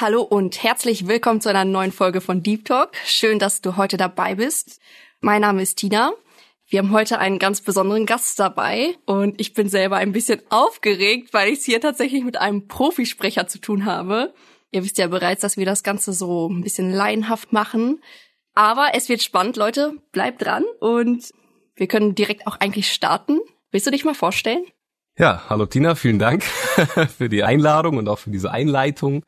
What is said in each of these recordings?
Hallo und herzlich willkommen zu einer neuen Folge von Deep Talk. Schön, dass du heute dabei bist. Mein Name ist Tina. Wir haben heute einen ganz besonderen Gast dabei und ich bin selber ein bisschen aufgeregt, weil ich es hier tatsächlich mit einem Profisprecher zu tun habe. Ihr wisst ja bereits, dass wir das Ganze so ein bisschen laienhaft machen. Aber es wird spannend, Leute. Bleibt dran und wir können direkt auch eigentlich starten. Willst du dich mal vorstellen? Ja, hallo Tina, vielen Dank für die Einladung und auch für diese Einleitung.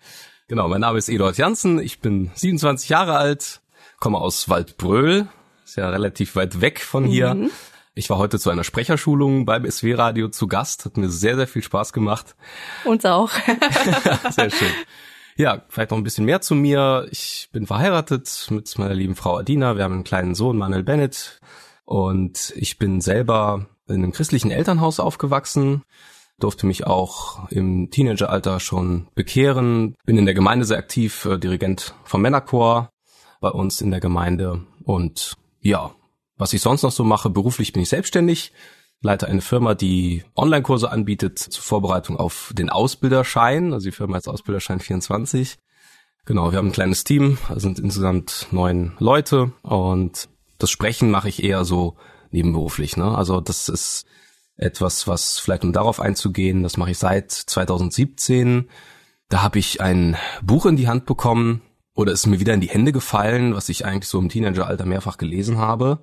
Genau, mein Name ist Eduard Janssen, ich bin 27 Jahre alt, komme aus Waldbröl, ist ja relativ weit weg von hier. Mhm. Ich war heute zu einer Sprecherschulung beim SW-Radio zu Gast, hat mir sehr, sehr viel Spaß gemacht. Uns auch. sehr schön. Ja, vielleicht noch ein bisschen mehr zu mir. Ich bin verheiratet mit meiner lieben Frau Adina. Wir haben einen kleinen Sohn, Manuel Bennett. Und ich bin selber in einem christlichen Elternhaus aufgewachsen durfte mich auch im Teenageralter schon bekehren, bin in der Gemeinde sehr aktiv, äh, Dirigent vom Männerchor bei uns in der Gemeinde und ja, was ich sonst noch so mache, beruflich bin ich selbstständig, leite eine Firma, die Online-Kurse anbietet zur Vorbereitung auf den Ausbilderschein, also die Firma heißt Ausbilderschein 24. Genau, wir haben ein kleines Team, sind insgesamt neun Leute und das Sprechen mache ich eher so nebenberuflich. Ne? Also das ist etwas, was vielleicht um darauf einzugehen, das mache ich seit 2017. Da habe ich ein Buch in die Hand bekommen oder ist mir wieder in die Hände gefallen, was ich eigentlich so im Teenageralter mehrfach gelesen habe.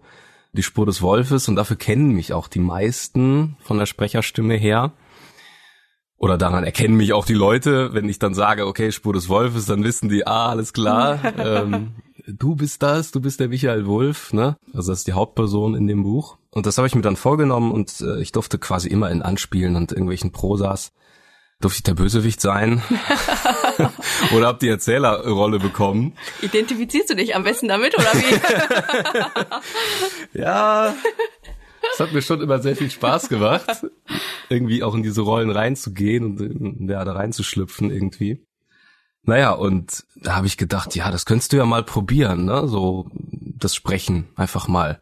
Die Spur des Wolfes und dafür kennen mich auch die meisten von der Sprecherstimme her. Oder daran erkennen mich auch die Leute, wenn ich dann sage, okay, Spur des Wolfes, dann wissen die, ah, alles klar, ähm, du bist das, du bist der Michael Wolf, ne? Also das ist die Hauptperson in dem Buch. Und das habe ich mir dann vorgenommen und äh, ich durfte quasi immer in Anspielen und irgendwelchen Prosas durfte ich der Bösewicht sein oder hab die Erzählerrolle bekommen. Identifizierst du dich am besten damit oder wie? ja, es hat mir schon immer sehr viel Spaß gemacht, irgendwie auch in diese Rollen reinzugehen und ja, da reinzuschlüpfen irgendwie. Naja, und da habe ich gedacht, ja, das könntest du ja mal probieren, ne? So das Sprechen einfach mal.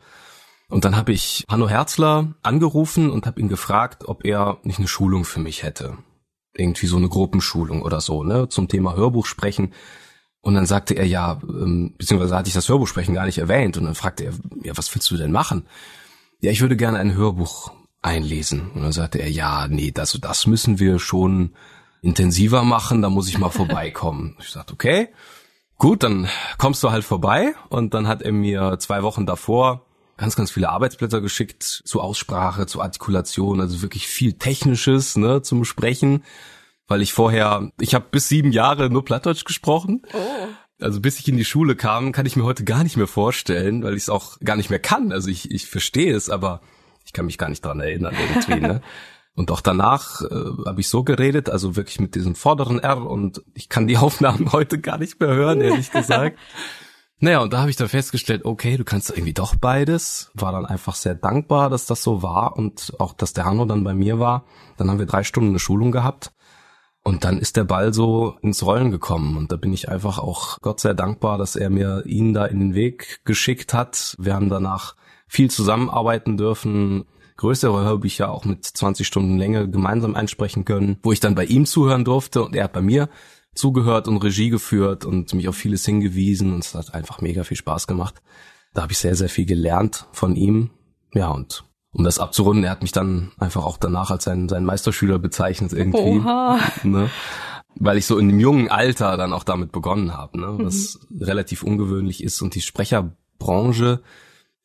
Und dann habe ich Hanno Herzler angerufen und habe ihn gefragt, ob er nicht eine Schulung für mich hätte. Irgendwie so eine Gruppenschulung oder so, ne, zum Thema Hörbuch sprechen. Und dann sagte er, ja, ähm, beziehungsweise hatte ich das Hörbuchsprechen gar nicht erwähnt. Und dann fragte er, ja, was willst du denn machen? Ja, ich würde gerne ein Hörbuch einlesen. Und dann sagte er, ja, nee, das, das müssen wir schon intensiver machen, da muss ich mal vorbeikommen. Ich sagte, okay, gut, dann kommst du halt vorbei. Und dann hat er mir zwei Wochen davor ganz, ganz viele Arbeitsblätter geschickt zu Aussprache, zu Artikulation, also wirklich viel Technisches ne, zum Sprechen, weil ich vorher, ich habe bis sieben Jahre nur Plattdeutsch gesprochen. Oh. Also bis ich in die Schule kam, kann ich mir heute gar nicht mehr vorstellen, weil ich es auch gar nicht mehr kann. Also ich, ich verstehe es, aber ich kann mich gar nicht dran erinnern irgendwie. Ne? Und auch danach äh, habe ich so geredet, also wirklich mit diesem vorderen R und ich kann die Aufnahmen heute gar nicht mehr hören, ehrlich gesagt. Naja, und da habe ich dann festgestellt, okay, du kannst irgendwie doch beides. War dann einfach sehr dankbar, dass das so war und auch, dass der Hanno dann bei mir war. Dann haben wir drei Stunden eine Schulung gehabt. Und dann ist der Ball so ins Rollen gekommen. Und da bin ich einfach auch Gott sehr dankbar, dass er mir ihn da in den Weg geschickt hat. Wir haben danach viel zusammenarbeiten dürfen, größere Hörbücher auch mit 20 Stunden Länge gemeinsam einsprechen können, wo ich dann bei ihm zuhören durfte und er hat bei mir zugehört und Regie geführt und mich auf vieles hingewiesen und es hat einfach mega viel Spaß gemacht. Da habe ich sehr, sehr viel gelernt von ihm. Ja, und um das abzurunden, er hat mich dann einfach auch danach als sein, sein Meisterschüler bezeichnet irgendwie. Oha. Ne? Weil ich so in dem jungen Alter dann auch damit begonnen habe, ne? was mhm. relativ ungewöhnlich ist. Und die Sprecherbranche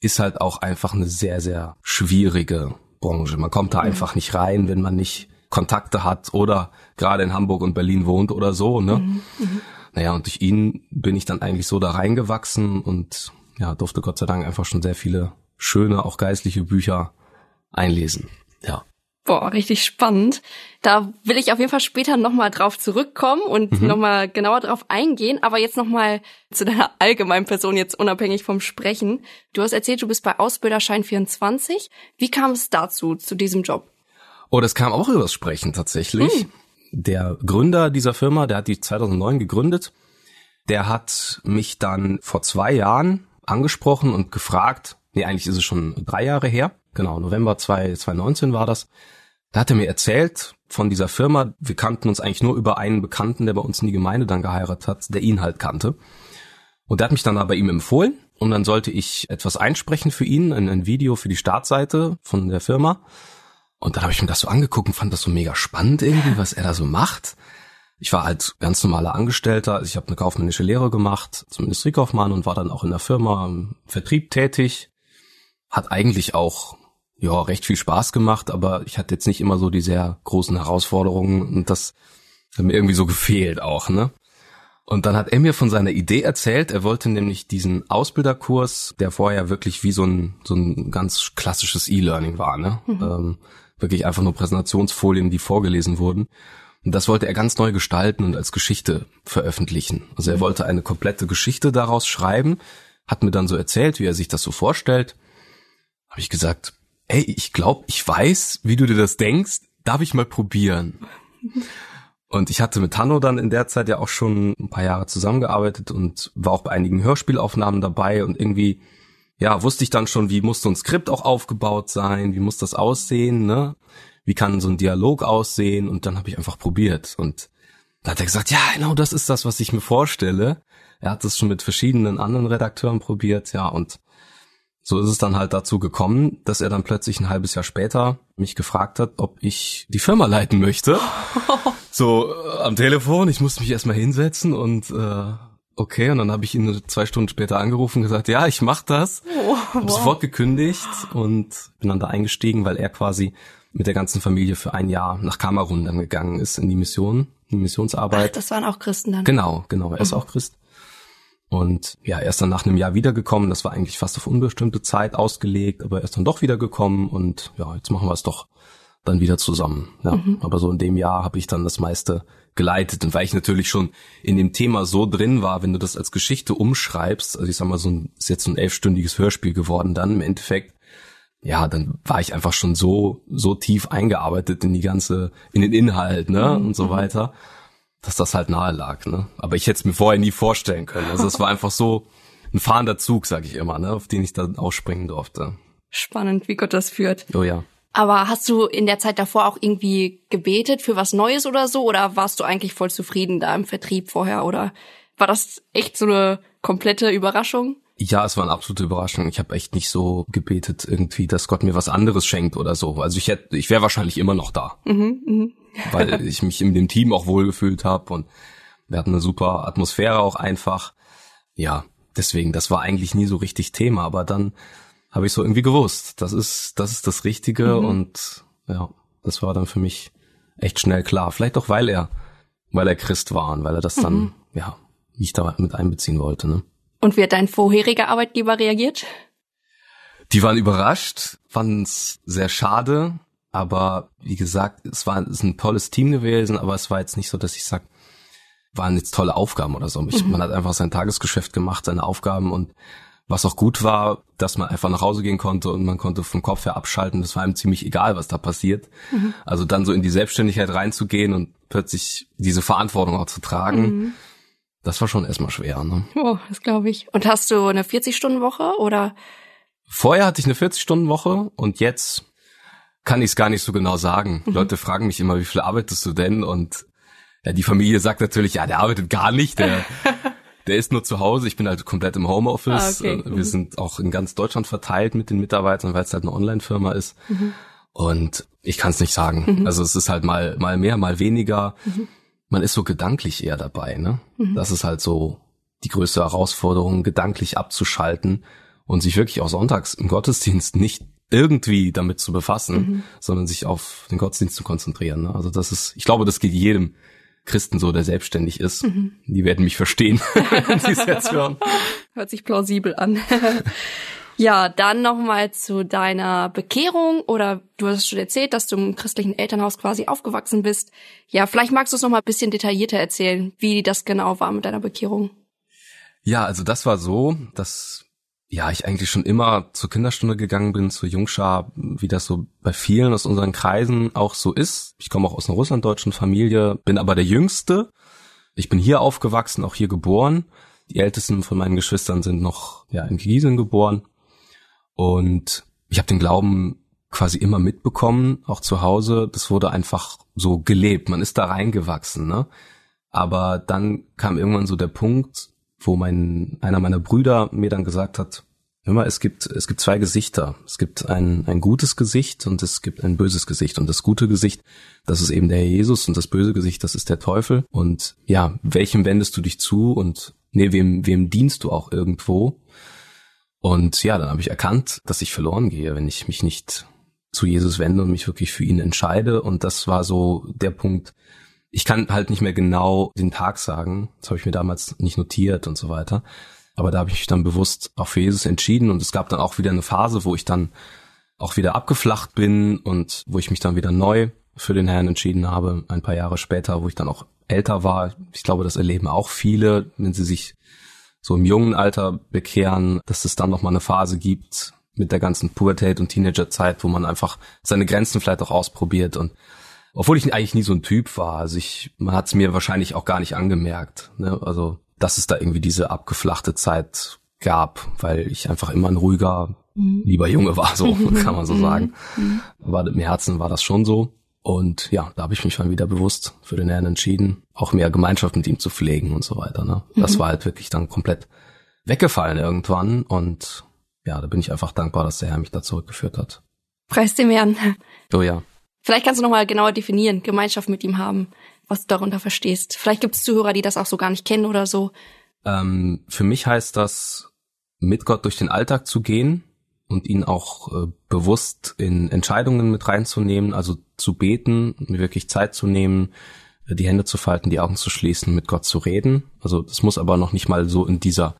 ist halt auch einfach eine sehr, sehr schwierige Branche. Man kommt da mhm. einfach nicht rein, wenn man nicht Kontakte hat oder gerade in Hamburg und Berlin wohnt oder so, ne? Mhm, mhm. Naja, und durch ihn bin ich dann eigentlich so da reingewachsen und ja, durfte Gott sei Dank einfach schon sehr viele schöne, auch geistliche Bücher einlesen. Ja. Boah, richtig spannend. Da will ich auf jeden Fall später nochmal drauf zurückkommen und mhm. nochmal genauer drauf eingehen. Aber jetzt nochmal zu deiner allgemeinen Person, jetzt unabhängig vom Sprechen. Du hast erzählt, du bist bei Ausbilderschein 24. Wie kam es dazu, zu diesem Job? Oh, das kam auch übers Sprechen tatsächlich. Hm. Der Gründer dieser Firma, der hat die 2009 gegründet. Der hat mich dann vor zwei Jahren angesprochen und gefragt, nee, eigentlich ist es schon drei Jahre her, genau, November 2019 war das. Da hat er mir erzählt von dieser Firma, wir kannten uns eigentlich nur über einen Bekannten, der bei uns in die Gemeinde dann geheiratet hat, der ihn halt kannte. Und der hat mich dann aber ihm empfohlen und dann sollte ich etwas einsprechen für ihn, ein, ein Video für die Startseite von der Firma. Und dann habe ich mir das so angeguckt und fand das so mega spannend irgendwie, was er da so macht. Ich war halt ganz normaler Angestellter, also ich habe eine kaufmännische Lehre gemacht zum Industriekaufmann und war dann auch in der Firma im Vertrieb tätig. Hat eigentlich auch ja recht viel Spaß gemacht, aber ich hatte jetzt nicht immer so die sehr großen Herausforderungen und das hat mir irgendwie so gefehlt auch, ne? Und dann hat er mir von seiner Idee erzählt, er wollte nämlich diesen Ausbilderkurs, der vorher wirklich wie so ein, so ein ganz klassisches E-Learning war, ne? Mhm. Ähm, wirklich einfach nur Präsentationsfolien, die vorgelesen wurden. Und das wollte er ganz neu gestalten und als Geschichte veröffentlichen. Also er mhm. wollte eine komplette Geschichte daraus schreiben, hat mir dann so erzählt, wie er sich das so vorstellt. Habe ich gesagt, ey, ich glaube, ich weiß, wie du dir das denkst, darf ich mal probieren. Und ich hatte mit Hanno dann in der Zeit ja auch schon ein paar Jahre zusammengearbeitet und war auch bei einigen Hörspielaufnahmen dabei und irgendwie ja, wusste ich dann schon, wie muss so ein Skript auch aufgebaut sein, wie muss das aussehen, ne? Wie kann so ein Dialog aussehen? Und dann habe ich einfach probiert. Und da hat er gesagt, ja, genau das ist das, was ich mir vorstelle. Er hat es schon mit verschiedenen anderen Redakteuren probiert, ja, und so ist es dann halt dazu gekommen, dass er dann plötzlich ein halbes Jahr später mich gefragt hat, ob ich die Firma leiten möchte. so äh, am Telefon, ich musste mich erstmal hinsetzen und äh, okay, und dann habe ich ihn zwei Stunden später angerufen und gesagt, ja, ich mach das. Oh, wow. sofort gekündigt und bin dann da eingestiegen, weil er quasi mit der ganzen Familie für ein Jahr nach Kamerun dann gegangen ist in die Mission, in die Missionsarbeit. Ach, das waren auch Christen dann. Genau, genau, er ist mhm. auch Christ. Und ja, er ist dann nach einem Jahr wiedergekommen. Das war eigentlich fast auf unbestimmte Zeit ausgelegt, aber er ist dann doch wiedergekommen und ja, jetzt machen wir es doch dann wieder zusammen. Ja, mhm. aber so in dem Jahr habe ich dann das meiste geleitet. Und weil ich natürlich schon in dem Thema so drin war, wenn du das als Geschichte umschreibst, also ich sag mal, so ein, ist jetzt so ein elfstündiges Hörspiel geworden dann im Endeffekt, ja, dann war ich einfach schon so, so tief eingearbeitet in die ganze, in den Inhalt, ne, mhm. und so weiter, dass das halt nahe lag, ne. Aber ich hätte es mir vorher nie vorstellen können. Also es war einfach so ein fahrender Zug, sag ich immer, ne, auf den ich dann ausspringen durfte. Spannend, wie Gott das führt. Oh ja. Aber hast du in der Zeit davor auch irgendwie gebetet für was Neues oder so? Oder warst du eigentlich voll zufrieden da im Vertrieb vorher? Oder war das echt so eine komplette Überraschung? Ja, es war eine absolute Überraschung. Ich habe echt nicht so gebetet irgendwie, dass Gott mir was anderes schenkt oder so. Also ich hätte, ich wäre wahrscheinlich immer noch da, mhm, mh. weil ich mich in dem Team auch wohlgefühlt habe und wir hatten eine super Atmosphäre auch einfach. Ja, deswegen, das war eigentlich nie so richtig Thema. Aber dann habe ich so irgendwie gewusst, das ist, das ist das Richtige mhm. und ja, das war dann für mich echt schnell klar. Vielleicht auch, weil er, weil er Christ war und weil er das mhm. dann, ja, mich da mit einbeziehen wollte, ne? Und wie hat dein vorheriger Arbeitgeber reagiert? Die waren überrascht, fanden es sehr schade, aber wie gesagt, es war es ist ein tolles Team gewesen, aber es war jetzt nicht so, dass ich sag, waren jetzt tolle Aufgaben oder so. Ich, mhm. Man hat einfach sein Tagesgeschäft gemacht, seine Aufgaben und was auch gut war, dass man einfach nach Hause gehen konnte und man konnte vom Kopf her abschalten. Das war einem ziemlich egal, was da passiert. Mhm. Also dann so in die Selbstständigkeit reinzugehen und plötzlich diese Verantwortung auch zu tragen, mhm. das war schon erstmal schwer. Ne? Oh, das glaube ich. Und hast du eine 40-Stunden-Woche oder? Vorher hatte ich eine 40-Stunden-Woche und jetzt kann ich es gar nicht so genau sagen. Mhm. Leute fragen mich immer, wie viel arbeitest du denn? Und ja, die Familie sagt natürlich, ja, der arbeitet gar nicht, der Der ist nur zu Hause, ich bin halt komplett im Homeoffice. Ah, okay. Äh, wir mhm. sind auch in ganz Deutschland verteilt mit den Mitarbeitern, weil es halt eine Online-Firma ist. Mhm. Und ich kann es nicht sagen. Mhm. Also es ist halt mal, mal mehr, mal weniger. Mhm. Man ist so gedanklich eher dabei, ne? Mhm. Das ist halt so die größte Herausforderung, gedanklich abzuschalten und sich wirklich auch sonntags im Gottesdienst nicht irgendwie damit zu befassen, mhm. sondern sich auf den Gottesdienst zu konzentrieren. Ne? Also das ist, ich glaube, das geht jedem Christen so, der selbstständig ist. Mhm. Die werden mich verstehen, wenn sie es jetzt hören. Hört sich plausibel an. Ja, dann nochmal zu deiner Bekehrung oder du hast schon erzählt, dass du im christlichen Elternhaus quasi aufgewachsen bist. Ja, vielleicht magst du es nochmal ein bisschen detaillierter erzählen, wie das genau war mit deiner Bekehrung. Ja, also das war so, dass ja, ich eigentlich schon immer zur Kinderstunde gegangen bin, zur Jungschar, wie das so bei vielen aus unseren Kreisen auch so ist. Ich komme auch aus einer russlanddeutschen Familie, bin aber der Jüngste. Ich bin hier aufgewachsen, auch hier geboren. Die ältesten von meinen Geschwistern sind noch ja, in Gießen geboren. Und ich habe den Glauben quasi immer mitbekommen, auch zu Hause. Das wurde einfach so gelebt. Man ist da reingewachsen, ne? Aber dann kam irgendwann so der Punkt, wo mein, einer meiner Brüder mir dann gesagt hat, hör mal, es gibt, es gibt zwei Gesichter. Es gibt ein, ein gutes Gesicht und es gibt ein böses Gesicht. Und das gute Gesicht, das ist eben der Jesus und das böse Gesicht, das ist der Teufel. Und ja, welchem wendest du dich zu und nee, wem, wem dienst du auch irgendwo? Und ja, dann habe ich erkannt, dass ich verloren gehe, wenn ich mich nicht zu Jesus wende und mich wirklich für ihn entscheide. Und das war so der Punkt, ich kann halt nicht mehr genau den Tag sagen. Das habe ich mir damals nicht notiert und so weiter. Aber da habe ich mich dann bewusst auch für Jesus entschieden und es gab dann auch wieder eine Phase, wo ich dann auch wieder abgeflacht bin und wo ich mich dann wieder neu für den Herrn entschieden habe, ein paar Jahre später, wo ich dann auch älter war. Ich glaube, das erleben auch viele, wenn sie sich so im jungen Alter bekehren, dass es dann noch mal eine Phase gibt mit der ganzen Pubertät und Teenagerzeit, wo man einfach seine Grenzen vielleicht auch ausprobiert und obwohl ich eigentlich nie so ein Typ war. Also ich, man hat es mir wahrscheinlich auch gar nicht angemerkt. Ne? Also, dass es da irgendwie diese abgeflachte Zeit gab, weil ich einfach immer ein ruhiger, mhm. lieber Junge war, so kann man so mhm. sagen. Mhm. Aber im Herzen war das schon so. Und ja, da habe ich mich dann wieder bewusst für den Herrn entschieden, auch mehr Gemeinschaft mit ihm zu pflegen und so weiter. Ne? Das mhm. war halt wirklich dann komplett weggefallen irgendwann. Und ja, da bin ich einfach dankbar, dass der Herr mich da zurückgeführt hat. Preis dem Herrn. Oh ja. Vielleicht kannst du nochmal genauer definieren, Gemeinschaft mit ihm haben, was du darunter verstehst. Vielleicht gibt es Zuhörer, die das auch so gar nicht kennen oder so. Ähm, für mich heißt das, mit Gott durch den Alltag zu gehen und ihn auch äh, bewusst in Entscheidungen mit reinzunehmen, also zu beten, mir wirklich Zeit zu nehmen, äh, die Hände zu falten, die Augen zu schließen, mit Gott zu reden. Also das muss aber noch nicht mal so in dieser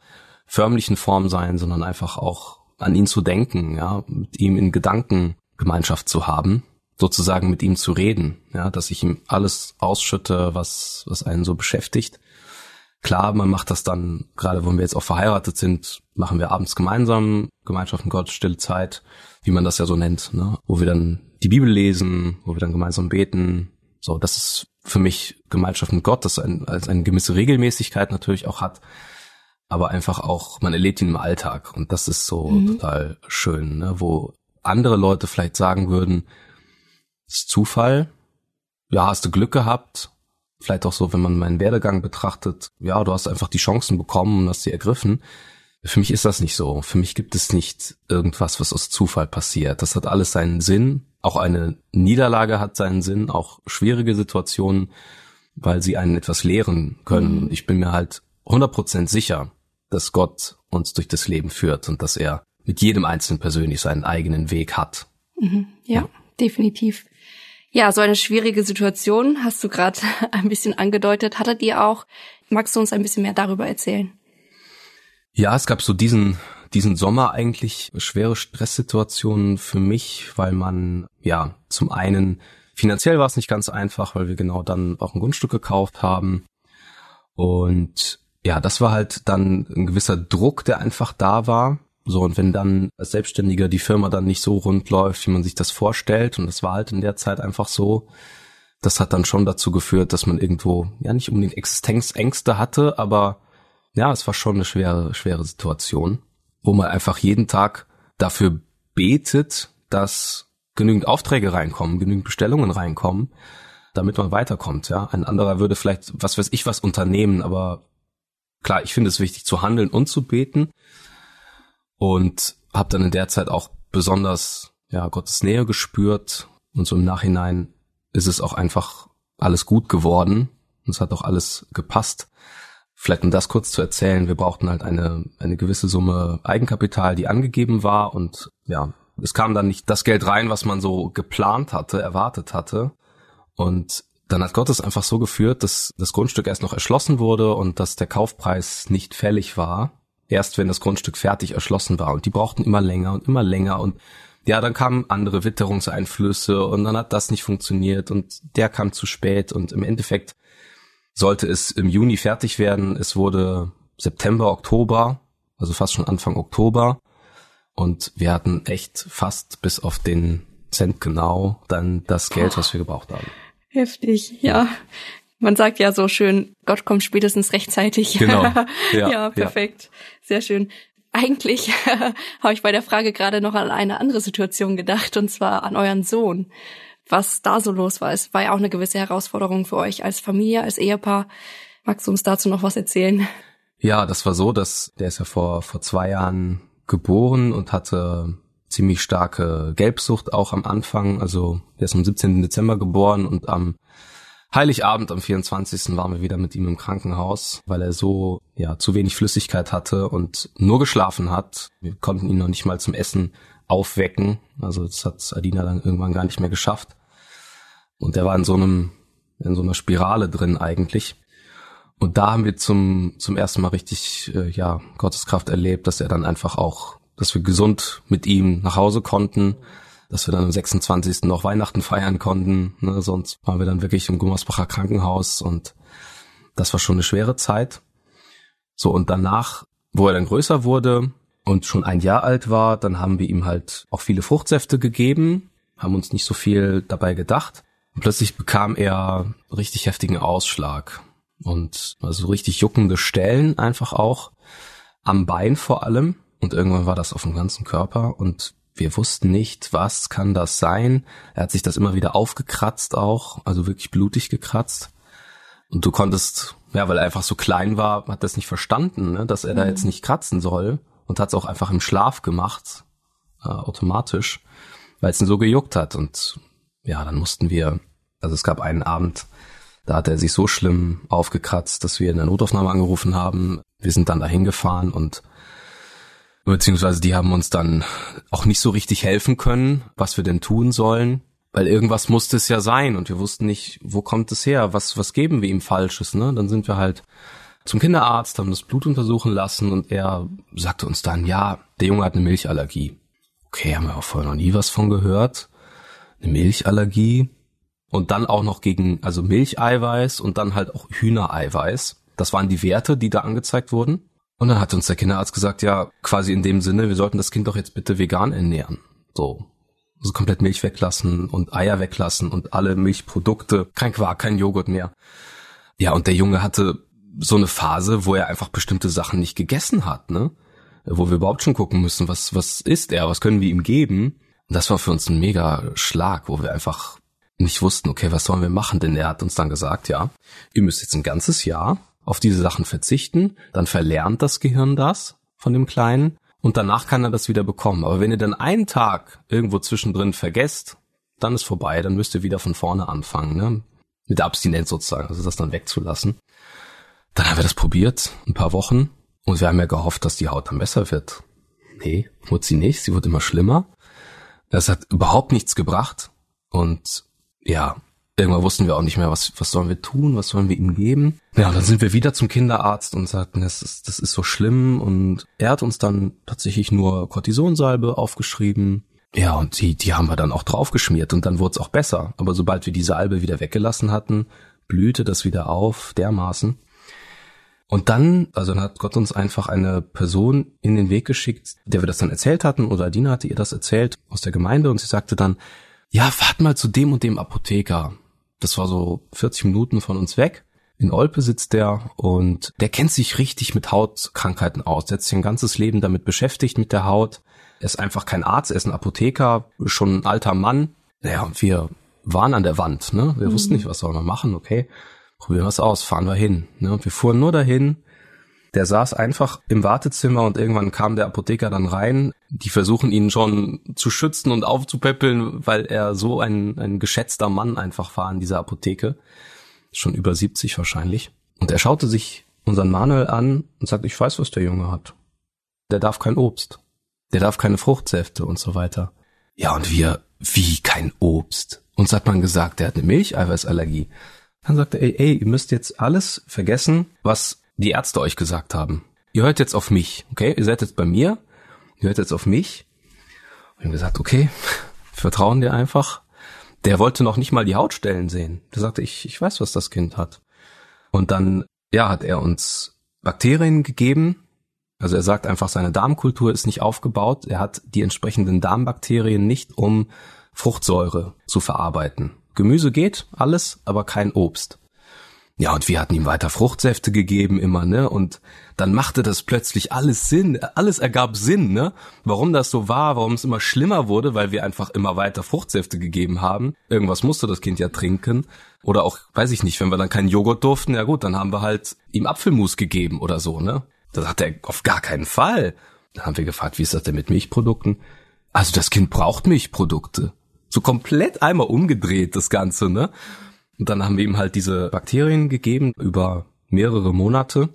förmlichen Form sein, sondern einfach auch an ihn zu denken, ja, mit ihm in Gedanken Gemeinschaft zu haben sozusagen mit ihm zu reden, ja, dass ich ihm alles ausschütte, was, was einen so beschäftigt. Klar, man macht das dann, gerade wenn wir jetzt auch verheiratet sind, machen wir abends gemeinsam Gemeinschaft mit Gott, stille Zeit, wie man das ja so nennt, ne? wo wir dann die Bibel lesen, wo wir dann gemeinsam beten. So, das ist für mich Gemeinschaft mit Gott, das ein, als eine gewisse Regelmäßigkeit natürlich auch hat, aber einfach auch, man erlebt ihn im Alltag und das ist so mhm. total schön, ne? wo andere Leute vielleicht sagen würden, ist Zufall. Ja, hast du Glück gehabt. Vielleicht auch so, wenn man meinen Werdegang betrachtet. Ja, du hast einfach die Chancen bekommen und hast sie ergriffen. Für mich ist das nicht so. Für mich gibt es nicht irgendwas, was aus Zufall passiert. Das hat alles seinen Sinn. Auch eine Niederlage hat seinen Sinn, auch schwierige Situationen, weil sie einen etwas lehren können. Mhm. Ich bin mir halt 100% sicher, dass Gott uns durch das Leben führt und dass er mit jedem Einzelnen persönlich seinen eigenen Weg hat. Mhm. Ja, ja, definitiv. Ja, so eine schwierige Situation hast du gerade ein bisschen angedeutet. Hattet ihr auch? Magst du uns ein bisschen mehr darüber erzählen? Ja, es gab so diesen diesen Sommer eigentlich schwere Stresssituationen für mich, weil man ja zum einen finanziell war es nicht ganz einfach, weil wir genau dann auch ein Grundstück gekauft haben und ja, das war halt dann ein gewisser Druck, der einfach da war so, und wenn dann als Selbstständiger die Firma dann nicht so rund läuft, wie man sich das vorstellt, und das war halt in der Zeit einfach so, das hat dann schon dazu geführt, dass man irgendwo, ja, nicht unbedingt Existenzängste hatte, aber ja, es war schon eine schwere, schwere Situation, wo man einfach jeden Tag dafür betet, dass genügend Aufträge reinkommen, genügend Bestellungen reinkommen, damit man weiterkommt, ja. Ein anderer würde vielleicht, was weiß ich, was unternehmen, aber klar, ich finde es wichtig zu handeln und zu beten und habe dann in der Zeit auch besonders ja Gottes Nähe gespürt. Und so im Nachhinein ist es auch einfach alles gut geworden. Und es hat auch alles gepasst. Vielleicht um das kurz zu erzählen, wir brauchten halt eine eine gewisse Summe Eigenkapital, die angegeben war. Und ja, es kam dann nicht das Geld rein, was man so geplant hatte, erwartet hatte. Und dann hat Gott es einfach so geführt, dass das Grundstück erst noch erschlossen wurde und dass der Kaufpreis nicht fällig war erst wenn das Grundstück fertig erschlossen war. Und die brauchten immer länger und immer länger und ja, dann kamen andere Witterungseinflüsse und dann hat das nicht funktioniert und der kam zu spät und im Endeffekt sollte es im Juni fertig werden. Es wurde September, Oktober, also fast schon Anfang Oktober und wir hatten echt fast bis auf den Cent genau dann das Geld, was wir gebraucht haben. Heftig, ja. Man sagt ja so schön, Gott kommt spätestens rechtzeitig. Genau. Ja, ja perfekt. Ja. Sehr schön. Eigentlich habe ich bei der Frage gerade noch an eine andere Situation gedacht, und zwar an euren Sohn. Was da so los war. Es war ja auch eine gewisse Herausforderung für euch als Familie, als Ehepaar. Magst du uns dazu noch was erzählen? Ja, das war so, dass der ist ja vor, vor zwei Jahren geboren und hatte ziemlich starke Gelbsucht auch am Anfang. Also er ist am 17. Dezember geboren und am Heiligabend am 24. waren wir wieder mit ihm im Krankenhaus, weil er so ja zu wenig Flüssigkeit hatte und nur geschlafen hat. Wir konnten ihn noch nicht mal zum Essen aufwecken. Also das hat Adina dann irgendwann gar nicht mehr geschafft. Und er war in so einem in so einer Spirale drin eigentlich. Und da haben wir zum zum ersten Mal richtig äh, ja Gotteskraft erlebt, dass er dann einfach auch, dass wir gesund mit ihm nach Hause konnten dass wir dann am 26. noch Weihnachten feiern konnten. Ne? Sonst waren wir dann wirklich im Gummersbacher Krankenhaus und das war schon eine schwere Zeit. So, und danach, wo er dann größer wurde und schon ein Jahr alt war, dann haben wir ihm halt auch viele Fruchtsäfte gegeben, haben uns nicht so viel dabei gedacht. Und plötzlich bekam er richtig heftigen Ausschlag und also richtig juckende Stellen einfach auch am Bein vor allem. Und irgendwann war das auf dem ganzen Körper und wir wussten nicht, was kann das sein. Er hat sich das immer wieder aufgekratzt auch, also wirklich blutig gekratzt. Und du konntest, ja, weil er einfach so klein war, hat das nicht verstanden, ne, dass er mhm. da jetzt nicht kratzen soll und hat es auch einfach im Schlaf gemacht, äh, automatisch, weil es ihn so gejuckt hat. Und ja, dann mussten wir, also es gab einen Abend, da hat er sich so schlimm aufgekratzt, dass wir in der Notaufnahme angerufen haben. Wir sind dann dahin gefahren und Beziehungsweise die haben uns dann auch nicht so richtig helfen können, was wir denn tun sollen, weil irgendwas musste es ja sein und wir wussten nicht, wo kommt es her, was, was geben wir ihm Falsches, ne? Dann sind wir halt zum Kinderarzt, haben das Blut untersuchen lassen und er sagte uns dann, ja, der Junge hat eine Milchallergie. Okay, haben wir auch vorher noch nie was von gehört. Eine Milchallergie und dann auch noch gegen, also Milcheiweiß und dann halt auch Hühnereiweiß. Das waren die Werte, die da angezeigt wurden. Und dann hat uns der Kinderarzt gesagt, ja, quasi in dem Sinne, wir sollten das Kind doch jetzt bitte vegan ernähren. So. Also komplett Milch weglassen und Eier weglassen und alle Milchprodukte, kein Quark, kein Joghurt mehr. Ja, und der Junge hatte so eine Phase, wo er einfach bestimmte Sachen nicht gegessen hat, ne? Wo wir überhaupt schon gucken müssen, was, was ist er, was können wir ihm geben? Und das war für uns ein mega Schlag, wo wir einfach nicht wussten, okay, was sollen wir machen? Denn er hat uns dann gesagt, ja, ihr müsst jetzt ein ganzes Jahr auf diese Sachen verzichten, dann verlernt das Gehirn das von dem Kleinen und danach kann er das wieder bekommen. Aber wenn ihr dann einen Tag irgendwo zwischendrin vergesst, dann ist vorbei, dann müsst ihr wieder von vorne anfangen, ne? Mit der Abstinenz sozusagen, also das dann wegzulassen. Dann haben wir das probiert, ein paar Wochen, und wir haben ja gehofft, dass die Haut dann besser wird. Nee, wurde sie nicht, sie wurde immer schlimmer. Das hat überhaupt nichts gebracht. Und ja, Irgendwann wussten wir auch nicht mehr, was, was sollen wir tun, was sollen wir ihm geben. Ja, und dann sind wir wieder zum Kinderarzt und sagten, das ist, das ist so schlimm. Und er hat uns dann tatsächlich nur Cortisonsalbe aufgeschrieben. Ja, und die, die haben wir dann auch draufgeschmiert und dann wurde es auch besser. Aber sobald wir die Salbe wieder weggelassen hatten, blühte das wieder auf, dermaßen. Und dann, also dann hat Gott uns einfach eine Person in den Weg geschickt, der wir das dann erzählt hatten, oder Dina hatte ihr das erzählt aus der Gemeinde und sie sagte dann, ja, fahrt mal zu dem und dem Apotheker. Das war so 40 Minuten von uns weg. In Olpe sitzt der und der kennt sich richtig mit Hautkrankheiten aus. Der hat sich ein ganzes Leben damit beschäftigt mit der Haut. Er ist einfach kein Arzt, er ist ein Apotheker, schon ein alter Mann. Naja, und wir waren an der Wand, ne? Wir mhm. wussten nicht, was sollen wir machen, okay. Probieren wir es aus, fahren wir hin. Ne? Und wir fuhren nur dahin, der saß einfach im Wartezimmer und irgendwann kam der Apotheker dann rein. Die versuchen ihn schon zu schützen und aufzupäppeln, weil er so ein, ein geschätzter Mann einfach war in dieser Apotheke. Schon über 70 wahrscheinlich. Und er schaute sich unseren Manuel an und sagte, ich weiß, was der Junge hat. Der darf kein Obst. Der darf keine Fruchtsäfte und so weiter. Ja, und wir, wie kein Obst? Uns hat man gesagt, der hat eine Milcheiweißallergie. Dann sagte er, ey, ey, ihr müsst jetzt alles vergessen, was die Ärzte euch gesagt haben. ihr hört jetzt auf mich, okay? Ihr seid jetzt bei mir, ihr hört jetzt auf mich. Und ich habe gesagt, okay, vertrauen dir einfach. Der wollte noch nicht mal die Hautstellen sehen. Der sagte, ich, ich weiß, was das Kind hat. Und dann, ja, hat er uns Bakterien gegeben. Also er sagt einfach, seine Darmkultur ist nicht aufgebaut. Er hat die entsprechenden Darmbakterien nicht, um Fruchtsäure zu verarbeiten. Gemüse geht, alles, aber kein Obst. Ja, und wir hatten ihm weiter Fruchtsäfte gegeben immer, ne? Und dann machte das plötzlich alles Sinn, alles ergab Sinn, ne? Warum das so war, warum es immer schlimmer wurde, weil wir einfach immer weiter Fruchtsäfte gegeben haben. Irgendwas musste das Kind ja trinken. Oder auch, weiß ich nicht, wenn wir dann keinen Joghurt durften, ja gut, dann haben wir halt ihm Apfelmus gegeben oder so, ne? Das hat er auf gar keinen Fall. Dann haben wir gefragt, wie ist das denn mit Milchprodukten? Also das Kind braucht Milchprodukte. So komplett einmal umgedreht, das Ganze, ne? Und dann haben wir ihm halt diese Bakterien gegeben über mehrere Monate.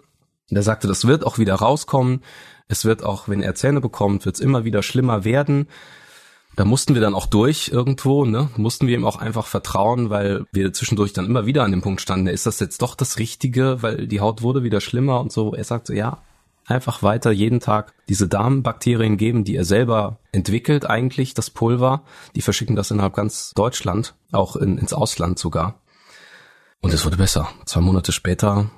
Und er sagte, das wird auch wieder rauskommen. Es wird auch, wenn er Zähne bekommt, wird es immer wieder schlimmer werden. Da mussten wir dann auch durch irgendwo, ne? Mussten wir ihm auch einfach vertrauen, weil wir zwischendurch dann immer wieder an dem Punkt standen, ist das jetzt doch das Richtige, weil die Haut wurde wieder schlimmer und so. Er sagte, ja, einfach weiter jeden Tag diese Darmbakterien geben, die er selber entwickelt eigentlich, das Pulver. Die verschicken das innerhalb ganz Deutschland, auch in, ins Ausland sogar. Und es wurde besser. Zwei Monate später,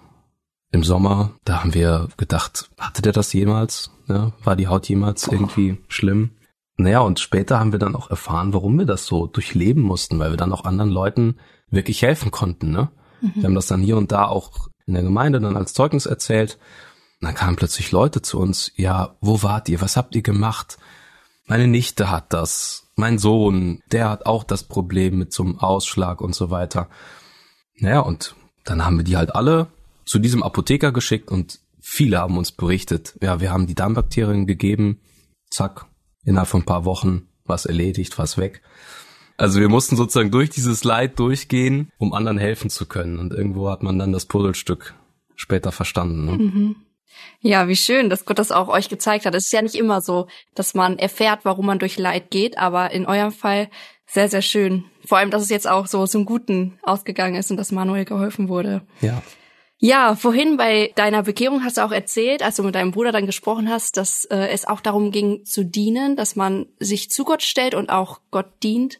im Sommer, da haben wir gedacht, hatte der das jemals? Ja, war die Haut jemals irgendwie schlimm? Naja, und später haben wir dann auch erfahren, warum wir das so durchleben mussten, weil wir dann auch anderen Leuten wirklich helfen konnten. Ne? Mhm. Wir haben das dann hier und da auch in der Gemeinde dann als Zeugnis erzählt. Und dann kamen plötzlich Leute zu uns, ja, wo wart ihr? Was habt ihr gemacht? Meine Nichte hat das. Mein Sohn, der hat auch das Problem mit zum Ausschlag und so weiter. Naja, und dann haben wir die halt alle zu diesem Apotheker geschickt und viele haben uns berichtet, ja, wir haben die Darmbakterien gegeben, zack, innerhalb von ein paar Wochen was erledigt, was weg. Also wir mussten sozusagen durch dieses Leid durchgehen, um anderen helfen zu können. Und irgendwo hat man dann das Puzzlestück später verstanden. Ne? Mhm. Ja, wie schön, dass Gott das auch euch gezeigt hat. Es ist ja nicht immer so, dass man erfährt, warum man durch Leid geht, aber in eurem Fall sehr, sehr schön. Vor allem, dass es jetzt auch so zum Guten ausgegangen ist und dass Manuel geholfen wurde. Ja. Ja, vorhin bei deiner Bekehrung hast du auch erzählt, als du mit deinem Bruder dann gesprochen hast, dass äh, es auch darum ging zu dienen, dass man sich zu Gott stellt und auch Gott dient.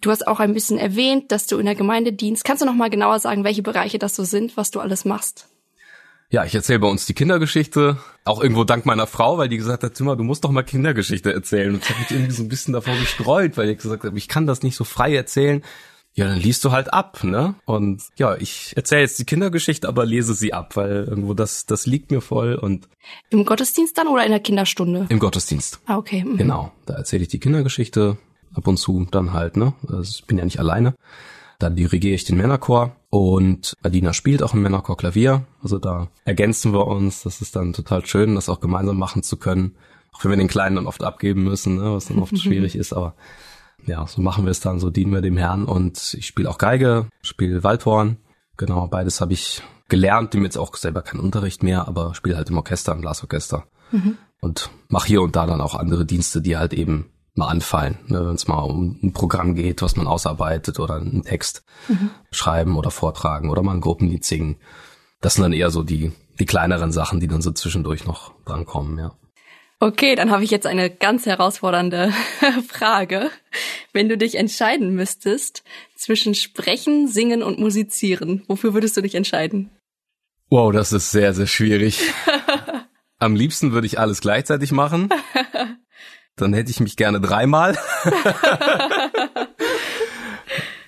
Du hast auch ein bisschen erwähnt, dass du in der Gemeinde dienst. Kannst du noch mal genauer sagen, welche Bereiche das so sind, was du alles machst? Ja, ich erzähle bei uns die Kindergeschichte, auch irgendwo dank meiner Frau, weil die gesagt hat, Zimmer, du musst doch mal Kindergeschichte erzählen. Und ich habe mich irgendwie so ein bisschen davor gestreut, weil ich gesagt habe, ich kann das nicht so frei erzählen. Ja, dann liest du halt ab, ne? Und ja, ich erzähle jetzt die Kindergeschichte, aber lese sie ab, weil irgendwo das, das liegt mir voll und. Im Gottesdienst dann oder in der Kinderstunde? Im Gottesdienst. Ah, okay. Mhm. Genau. Da erzähle ich die Kindergeschichte ab und zu dann halt, ne? Also ich bin ja nicht alleine. Dann dirigiere ich den Männerchor und Adina spielt auch im Männerchor Klavier. Also da ergänzen wir uns. Das ist dann total schön, das auch gemeinsam machen zu können. Auch wenn wir den Kleinen dann oft abgeben müssen, ne, was dann oft schwierig ist, aber ja, so machen wir es dann, so dienen wir dem Herrn und ich spiele auch Geige, spiele Waldhorn. Genau, beides habe ich gelernt, dem jetzt auch selber keinen Unterricht mehr, aber spiele halt im Orchester, im Blasorchester. Mhm. Und mache hier und da dann auch andere Dienste, die halt eben mal anfallen, ne, wenn es mal um ein Programm geht, was man ausarbeitet oder einen Text mhm. schreiben oder vortragen oder mal ein Gruppenlied singen. Das sind dann eher so die, die kleineren Sachen, die dann so zwischendurch noch drankommen, ja. Okay, dann habe ich jetzt eine ganz herausfordernde Frage. Wenn du dich entscheiden müsstest zwischen Sprechen, Singen und Musizieren, wofür würdest du dich entscheiden? Wow, das ist sehr, sehr schwierig. Am liebsten würde ich alles gleichzeitig machen. Dann hätte ich mich gerne dreimal.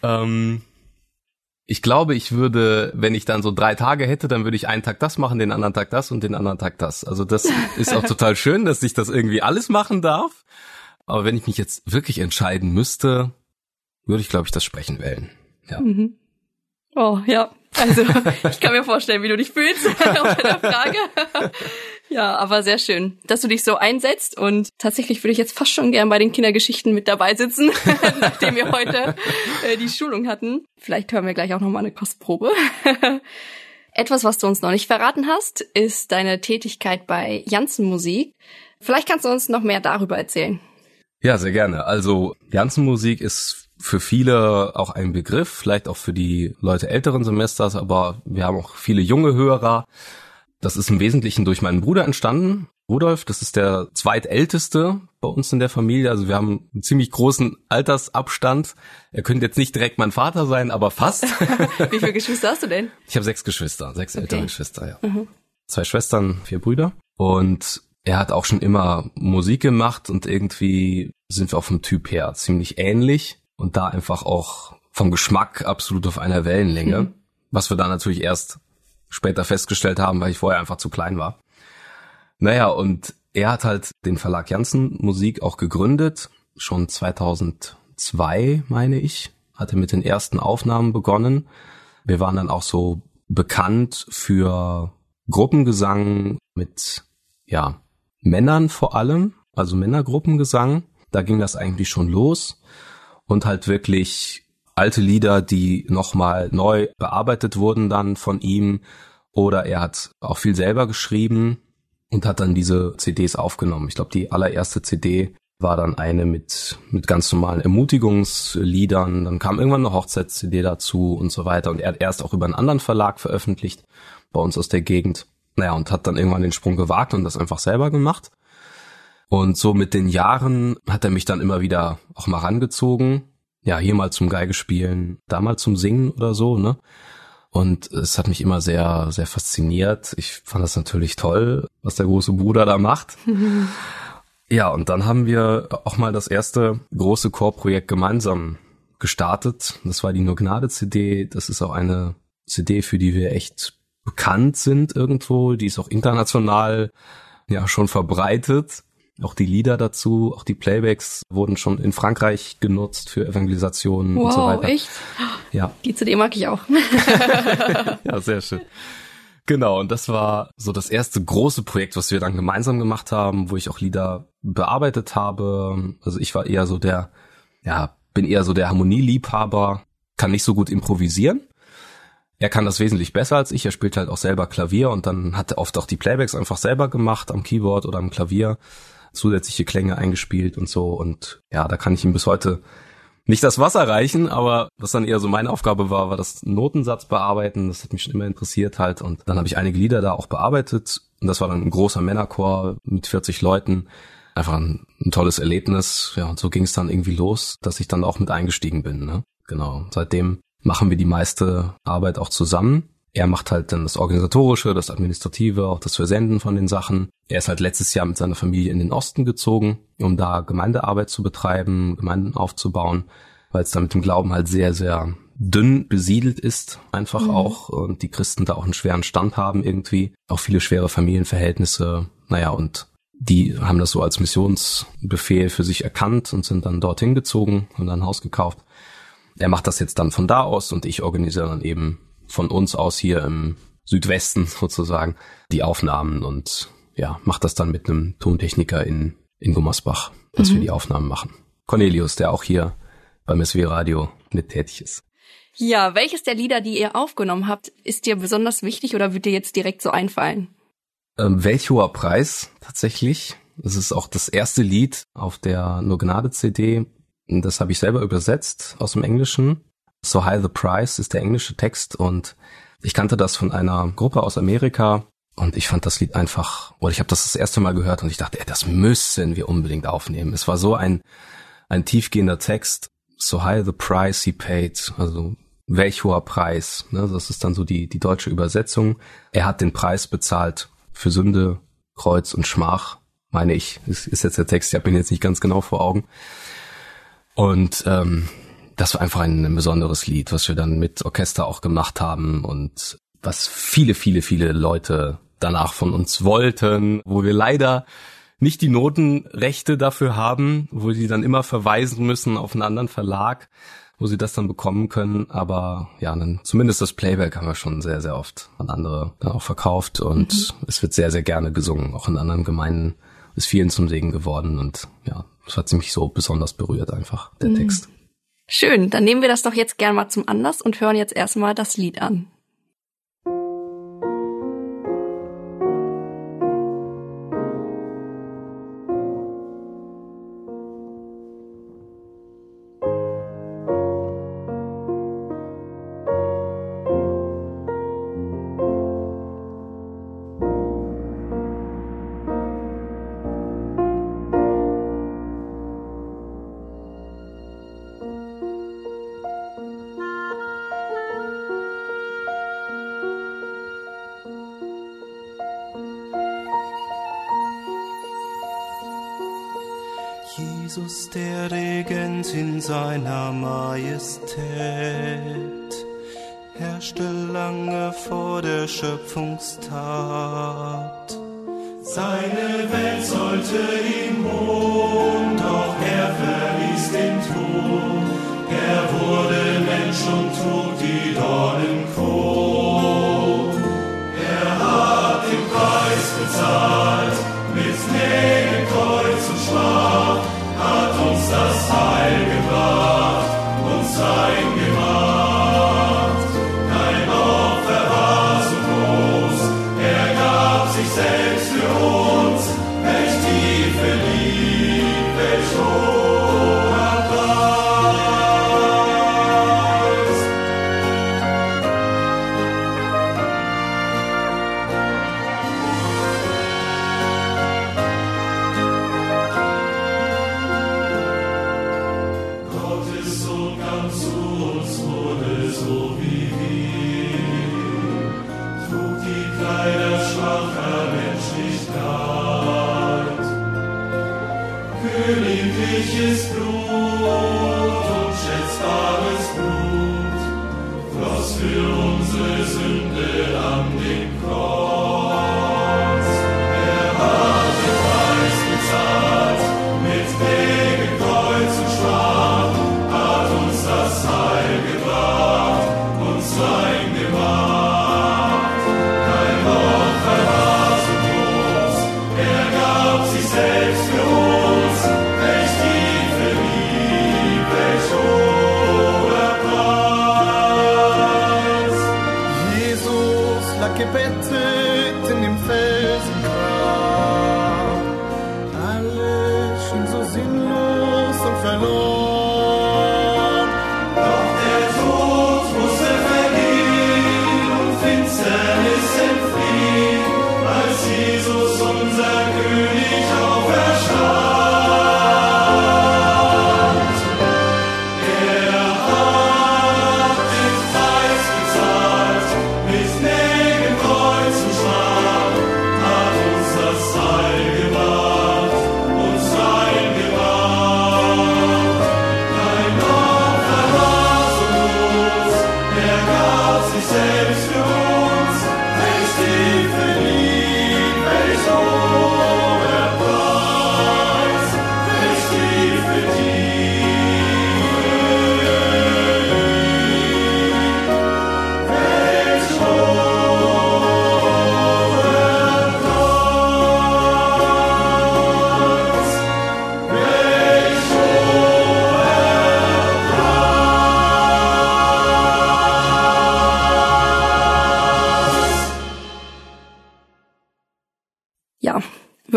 ähm, ich glaube, ich würde, wenn ich dann so drei Tage hätte, dann würde ich einen Tag das machen, den anderen Tag das und den anderen Tag das. Also das ist auch total schön, dass ich das irgendwie alles machen darf. Aber wenn ich mich jetzt wirklich entscheiden müsste, würde ich, glaube ich, das Sprechen wählen. Ja. Mhm. Oh, ja. Also, ich kann mir vorstellen, wie du dich fühlst auf deiner Frage. Ja, aber sehr schön, dass du dich so einsetzt und tatsächlich würde ich jetzt fast schon gern bei den Kindergeschichten mit dabei sitzen, nachdem wir heute äh, die Schulung hatten. Vielleicht hören wir gleich auch noch mal eine Kostprobe. Etwas, was du uns noch nicht verraten hast, ist deine Tätigkeit bei Janssen Musik. Vielleicht kannst du uns noch mehr darüber erzählen. Ja, sehr gerne. Also Janssen Musik ist für viele auch ein Begriff, vielleicht auch für die Leute älteren Semesters, aber wir haben auch viele junge Hörer. Das ist im Wesentlichen durch meinen Bruder entstanden. Rudolf, das ist der zweitälteste bei uns in der Familie. Also wir haben einen ziemlich großen Altersabstand. Er könnte jetzt nicht direkt mein Vater sein, aber fast. Wie viele Geschwister hast du denn? Ich habe sechs Geschwister, sechs okay. ältere Geschwister, ja. Mhm. Zwei Schwestern, vier Brüder. Und er hat auch schon immer Musik gemacht und irgendwie sind wir auch vom Typ her ziemlich ähnlich und da einfach auch vom Geschmack absolut auf einer Wellenlänge, mhm. was wir da natürlich erst später festgestellt haben, weil ich vorher einfach zu klein war. Naja, und er hat halt den Verlag Janssen Musik auch gegründet, schon 2002, meine ich, hatte mit den ersten Aufnahmen begonnen. Wir waren dann auch so bekannt für Gruppengesang mit, ja, Männern vor allem, also Männergruppengesang. Da ging das eigentlich schon los und halt wirklich alte Lieder, die nochmal neu bearbeitet wurden dann von ihm oder er hat auch viel selber geschrieben und hat dann diese CDs aufgenommen. Ich glaube, die allererste CD war dann eine mit, mit ganz normalen Ermutigungsliedern. Dann kam irgendwann eine Hochzeits-CD dazu und so weiter. Und er hat erst auch über einen anderen Verlag veröffentlicht, bei uns aus der Gegend. Naja, und hat dann irgendwann den Sprung gewagt und das einfach selber gemacht. Und so mit den Jahren hat er mich dann immer wieder auch mal rangezogen. Ja, hier mal zum Geigespielen, da mal zum Singen oder so, ne? Und es hat mich immer sehr, sehr fasziniert. Ich fand das natürlich toll, was der große Bruder da macht. ja, und dann haben wir auch mal das erste große Chorprojekt gemeinsam gestartet. Das war die Nur Gnade CD. Das ist auch eine CD, für die wir echt bekannt sind irgendwo. Die ist auch international ja schon verbreitet. Auch die Lieder dazu, auch die Playbacks wurden schon in Frankreich genutzt für Evangelisationen wow, und so weiter. echt? Ja. Die CD mag ich auch. ja, sehr schön. Genau, und das war so das erste große Projekt, was wir dann gemeinsam gemacht haben, wo ich auch Lieder bearbeitet habe. Also ich war eher so der, ja, bin eher so der Harmonieliebhaber, kann nicht so gut improvisieren. Er kann das wesentlich besser als ich. Er spielt halt auch selber Klavier und dann hat er oft auch die Playbacks einfach selber gemacht am Keyboard oder am Klavier zusätzliche Klänge eingespielt und so. Und ja, da kann ich ihm bis heute nicht das Wasser reichen, aber was dann eher so meine Aufgabe war, war das Notensatz bearbeiten. Das hat mich schon immer interessiert halt. Und dann habe ich einige Lieder da auch bearbeitet. Und das war dann ein großer Männerchor mit 40 Leuten. Einfach ein, ein tolles Erlebnis. Ja, und so ging es dann irgendwie los, dass ich dann auch mit eingestiegen bin. Ne? Genau. Seitdem machen wir die meiste Arbeit auch zusammen. Er macht halt dann das Organisatorische, das Administrative, auch das Versenden von den Sachen. Er ist halt letztes Jahr mit seiner Familie in den Osten gezogen, um da Gemeindearbeit zu betreiben, Gemeinden aufzubauen, weil es da mit dem Glauben halt sehr, sehr dünn besiedelt ist, einfach mhm. auch, und die Christen da auch einen schweren Stand haben irgendwie, auch viele schwere Familienverhältnisse, naja, und die haben das so als Missionsbefehl für sich erkannt und sind dann dorthin gezogen und dann ein Haus gekauft. Er macht das jetzt dann von da aus und ich organisiere dann eben von uns aus hier im Südwesten sozusagen die Aufnahmen und ja, macht das dann mit einem Tontechniker in, in Gummersbach, dass mhm. wir die Aufnahmen machen. Cornelius, der auch hier beim SW Radio mit tätig ist. Ja, welches der Lieder, die ihr aufgenommen habt, ist dir besonders wichtig oder wird dir jetzt direkt so einfallen? Ähm, welch hoher Preis tatsächlich. Das ist auch das erste Lied auf der Nur Gnade CD. Das habe ich selber übersetzt aus dem Englischen. So High the Price ist der englische Text und ich kannte das von einer Gruppe aus Amerika und ich fand das Lied einfach, oder ich habe das das erste Mal gehört und ich dachte, ey, das müssen wir unbedingt aufnehmen. Es war so ein, ein tiefgehender Text. So high the price he paid, also welch hoher Preis. Ne? Das ist dann so die, die deutsche Übersetzung. Er hat den Preis bezahlt für Sünde, Kreuz und Schmach, meine ich. Ist, ist jetzt der Text, ich habe ihn jetzt nicht ganz genau vor Augen. Und ähm, das war einfach ein, ein besonderes Lied, was wir dann mit Orchester auch gemacht haben und was viele, viele, viele Leute danach von uns wollten, wo wir leider nicht die Notenrechte dafür haben, wo sie dann immer verweisen müssen auf einen anderen Verlag, wo sie das dann bekommen können. Aber ja, dann zumindest das Playback haben wir schon sehr, sehr oft an andere dann auch verkauft und mhm. es wird sehr, sehr gerne gesungen, auch in anderen Gemeinden ist vielen zum Segen geworden und ja, das hat ziemlich so besonders berührt einfach, der mhm. Text. Schön, dann nehmen wir das doch jetzt gern mal zum Anlass und hören jetzt erstmal das Lied an. Seiner Majestät herrschte lange vor der Schöpfungstat. Seine Welt sollte ihm ruhen, doch er verließ den Tod. Er wurde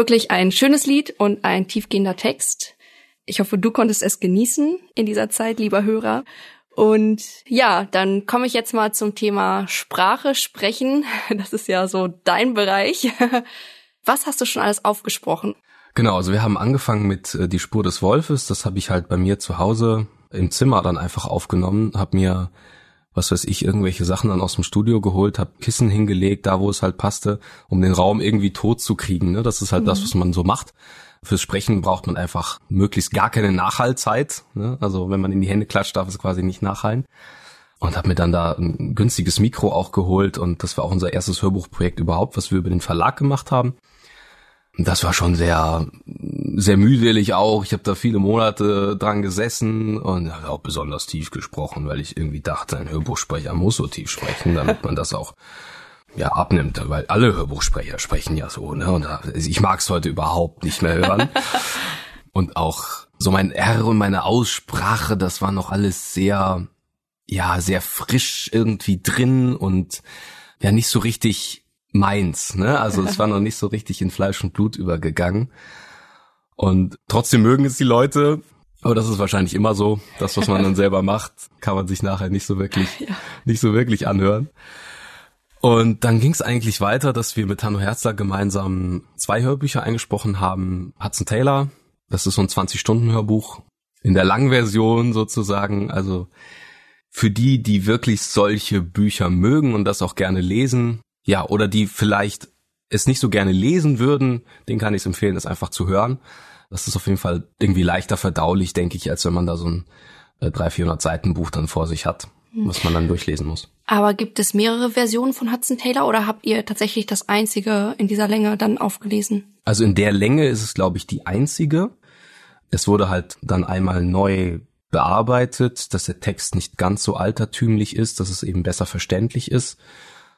wirklich ein schönes Lied und ein tiefgehender Text. Ich hoffe, du konntest es genießen in dieser Zeit, lieber Hörer. Und ja, dann komme ich jetzt mal zum Thema Sprache sprechen. Das ist ja so dein Bereich. Was hast du schon alles aufgesprochen? Genau, also wir haben angefangen mit äh, Die Spur des Wolfes. Das habe ich halt bei mir zu Hause im Zimmer dann einfach aufgenommen, habe mir was weiß ich, irgendwelche Sachen dann aus dem Studio geholt, habe Kissen hingelegt, da wo es halt passte, um den Raum irgendwie tot zu kriegen. Ne? Das ist halt das, was man so macht. Fürs Sprechen braucht man einfach möglichst gar keine Nachhallzeit. Ne? Also wenn man in die Hände klatscht, darf es quasi nicht nachhallen. Und habe mir dann da ein günstiges Mikro auch geholt und das war auch unser erstes Hörbuchprojekt überhaupt, was wir über den Verlag gemacht haben. Das war schon sehr, sehr mühselig auch. Ich habe da viele Monate dran gesessen und habe auch besonders tief gesprochen, weil ich irgendwie dachte, ein Hörbuchsprecher muss so tief sprechen, damit man das auch ja abnimmt, weil alle Hörbuchsprecher sprechen ja so. Ne? Und ich mag es heute überhaupt nicht mehr hören. und auch so mein R und meine Aussprache, das war noch alles sehr, ja, sehr frisch irgendwie drin und ja nicht so richtig meins, ne? Also es war noch nicht so richtig in Fleisch und Blut übergegangen. Und trotzdem mögen es die Leute, aber das ist wahrscheinlich immer so. Das, was man dann selber macht, kann man sich nachher nicht so wirklich, nicht so wirklich anhören. Und dann ging es eigentlich weiter, dass wir mit Hanno Herzler gemeinsam zwei Hörbücher eingesprochen haben. Hudson Taylor, das ist so ein 20-Stunden-Hörbuch in der Langversion sozusagen. Also für die, die wirklich solche Bücher mögen und das auch gerne lesen, ja, oder die vielleicht es nicht so gerne lesen würden, den kann ich es empfehlen, das einfach zu hören. Das ist auf jeden Fall irgendwie leichter verdaulich, denke ich, als wenn man da so ein äh, 300, 400 Seiten Buch dann vor sich hat, was man dann durchlesen muss. Aber gibt es mehrere Versionen von Hudson Taylor oder habt ihr tatsächlich das einzige in dieser Länge dann aufgelesen? Also in der Länge ist es, glaube ich, die einzige. Es wurde halt dann einmal neu bearbeitet, dass der Text nicht ganz so altertümlich ist, dass es eben besser verständlich ist.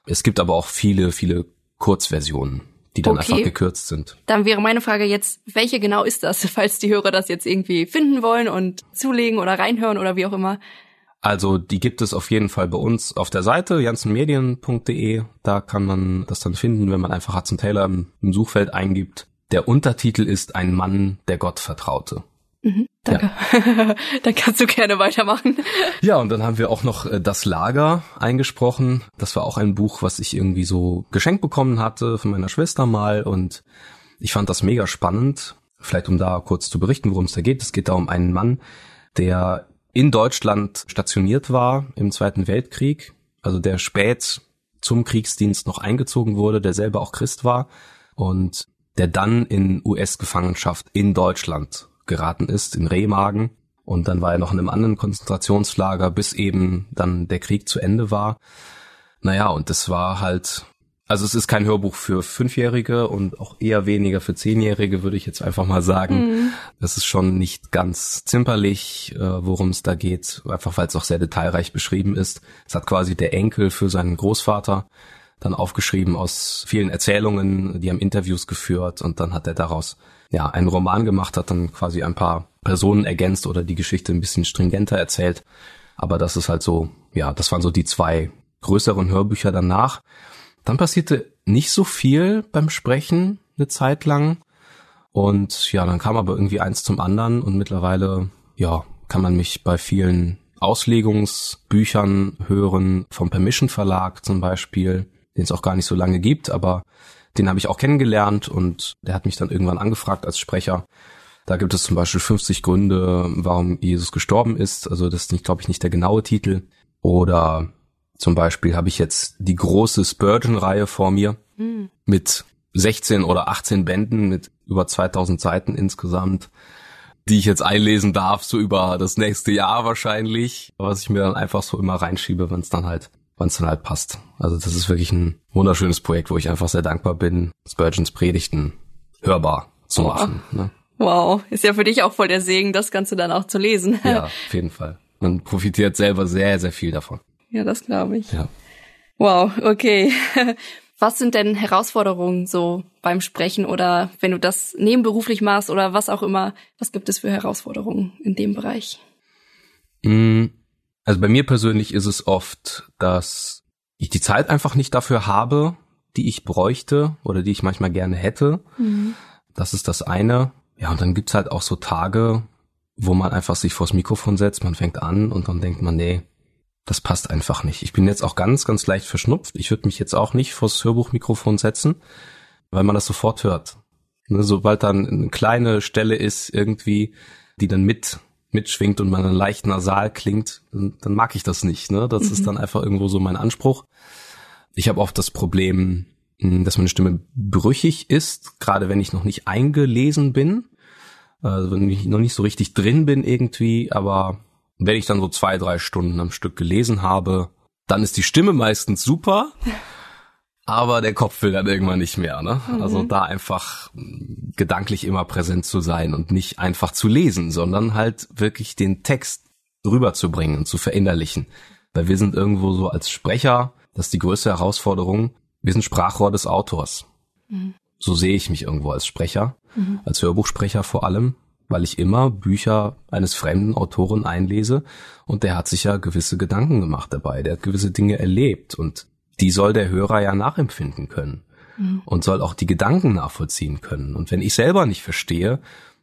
Es gibt aber auch viele, viele Kurzversionen, die dann Okay. einfach gekürzt sind. Dann wäre meine Frage jetzt, welche genau ist das, falls die Hörer das jetzt irgendwie finden wollen und zulegen oder reinhören oder wie auch immer? Also die gibt es auf jeden Fall bei uns auf der Seite jansenmedien.de. Da kann man das dann finden, wenn man einfach Hudson Taylor im, im Suchfeld eingibt. Der Untertitel ist Ein Mann, der Gott vertraute. Danke. dann kannst du gerne weitermachen. Ja, und dann haben wir auch noch äh, Das Lager eingesprochen. Das war auch ein Buch, was ich irgendwie so geschenkt bekommen hatte von meiner Schwester mal und ich fand das mega spannend. Vielleicht um da kurz zu berichten, worum es da geht. Es geht da um einen Mann, der in Deutschland stationiert war im Zweiten Weltkrieg, also der spät zum Kriegsdienst noch eingezogen wurde, der selber auch Christ war und der dann in US-Gefangenschaft in Deutschland geraten ist, in Remagen. Und dann war er noch in einem anderen Konzentrationslager, bis eben dann der Krieg zu Ende war. Naja, und das war halt, also es ist kein Hörbuch für Fünfjährige und auch eher weniger für Zehnjährige, würde ich jetzt einfach mal sagen. Das ist schon nicht ganz zimperlich, äh, worum es da geht, einfach weil es auch sehr detailreich beschrieben ist. Es hat quasi der Enkel für seinen Großvater dann aufgeschrieben aus vielen Erzählungen, die haben Interviews geführt und dann hat er daraus ja einen Roman gemacht, hat dann quasi ein paar Personen ergänzt oder die Geschichte ein bisschen stringenter erzählt. Aber das ist halt so, ja, das waren so die zwei größeren Hörbücher danach. Dann passierte nicht so viel beim Sprechen eine Zeit lang. Und ja, dann kam aber irgendwie eins zum anderen und mittlerweile, ja, kann man mich bei vielen Auslegungsbüchern hören, vom Permission Verlag zum Beispiel, den es auch gar nicht so lange gibt, aber den habe ich auch kennengelernt und der hat mich dann irgendwann angefragt als Sprecher. Da gibt es zum Beispiel 50 Gründe, warum Jesus gestorben ist. Also das ist nicht, glaube ich, nicht der genaue Titel. Oder zum Beispiel habe ich jetzt die große Spurgeon-Reihe vor mir mit 16 oder 18 Bänden mit über 2000 Seiten insgesamt, die ich jetzt einlesen darf, so über das nächste Jahr wahrscheinlich, was ich mir dann einfach so immer reinschiebe, wenn es dann halt, wenn es dann halt passt. Also das ist wirklich ein wunderschönes Projekt, wo ich einfach sehr dankbar bin, Spurgeons Predigten hörbar zu machen. Ne? Wow, ist ja für dich auch voll der Segen, das Ganze dann auch zu lesen. Ja, auf jeden Fall. Man profitiert selber sehr, sehr viel davon. Ja, das glaube ich. Ja. Wow, okay. Was sind denn Herausforderungen so beim Sprechen oder wenn du das nebenberuflich machst oder was auch immer? Was gibt es für Herausforderungen in dem Bereich? Mm, Also bei mir persönlich ist es oft, dass ich die Zeit einfach nicht dafür habe, die ich bräuchte oder die ich manchmal gerne hätte. Das ist das eine. Ja, und dann gibt's halt auch so Tage, wo man einfach sich vors Mikrofon setzt, man fängt an und dann denkt man, nee, das passt einfach nicht. Ich bin jetzt auch ganz, ganz leicht verschnupft. Ich würde mich jetzt auch nicht vors Hörbuchmikrofon setzen, weil man das sofort hört. Ne, sobald dann eine kleine Stelle ist irgendwie, die dann mit mitschwingt und man dann leicht nasal klingt, dann, dann mag ich das nicht. Ne? Das ist dann einfach irgendwo so mein Anspruch. Ich habe oft das Problem, mh, dass meine Stimme brüchig ist, gerade wenn ich noch nicht eingelesen bin, also wenn ich noch nicht so richtig drin bin irgendwie, aber wenn ich dann so zwei, drei Stunden am Stück gelesen habe, dann ist die Stimme meistens super, aber der Kopf will dann irgendwann nicht mehr. Ne? Also da einfach gedanklich immer präsent zu sein und nicht einfach zu lesen, sondern halt wirklich den Text rüberzubringen und zu verinnerlichen. Weil wir sind irgendwo so als Sprecher, das ist die größte Herausforderung, wir sind Sprachrohr des Autors. So sehe ich mich irgendwo als Sprecher, als Hörbuchsprecher vor allem, weil ich immer Bücher eines fremden Autoren einlese und der hat sich ja gewisse Gedanken gemacht dabei, der hat gewisse Dinge erlebt und die soll der Hörer ja nachempfinden können und soll auch die Gedanken nachvollziehen können. Und wenn ich selber nicht verstehe,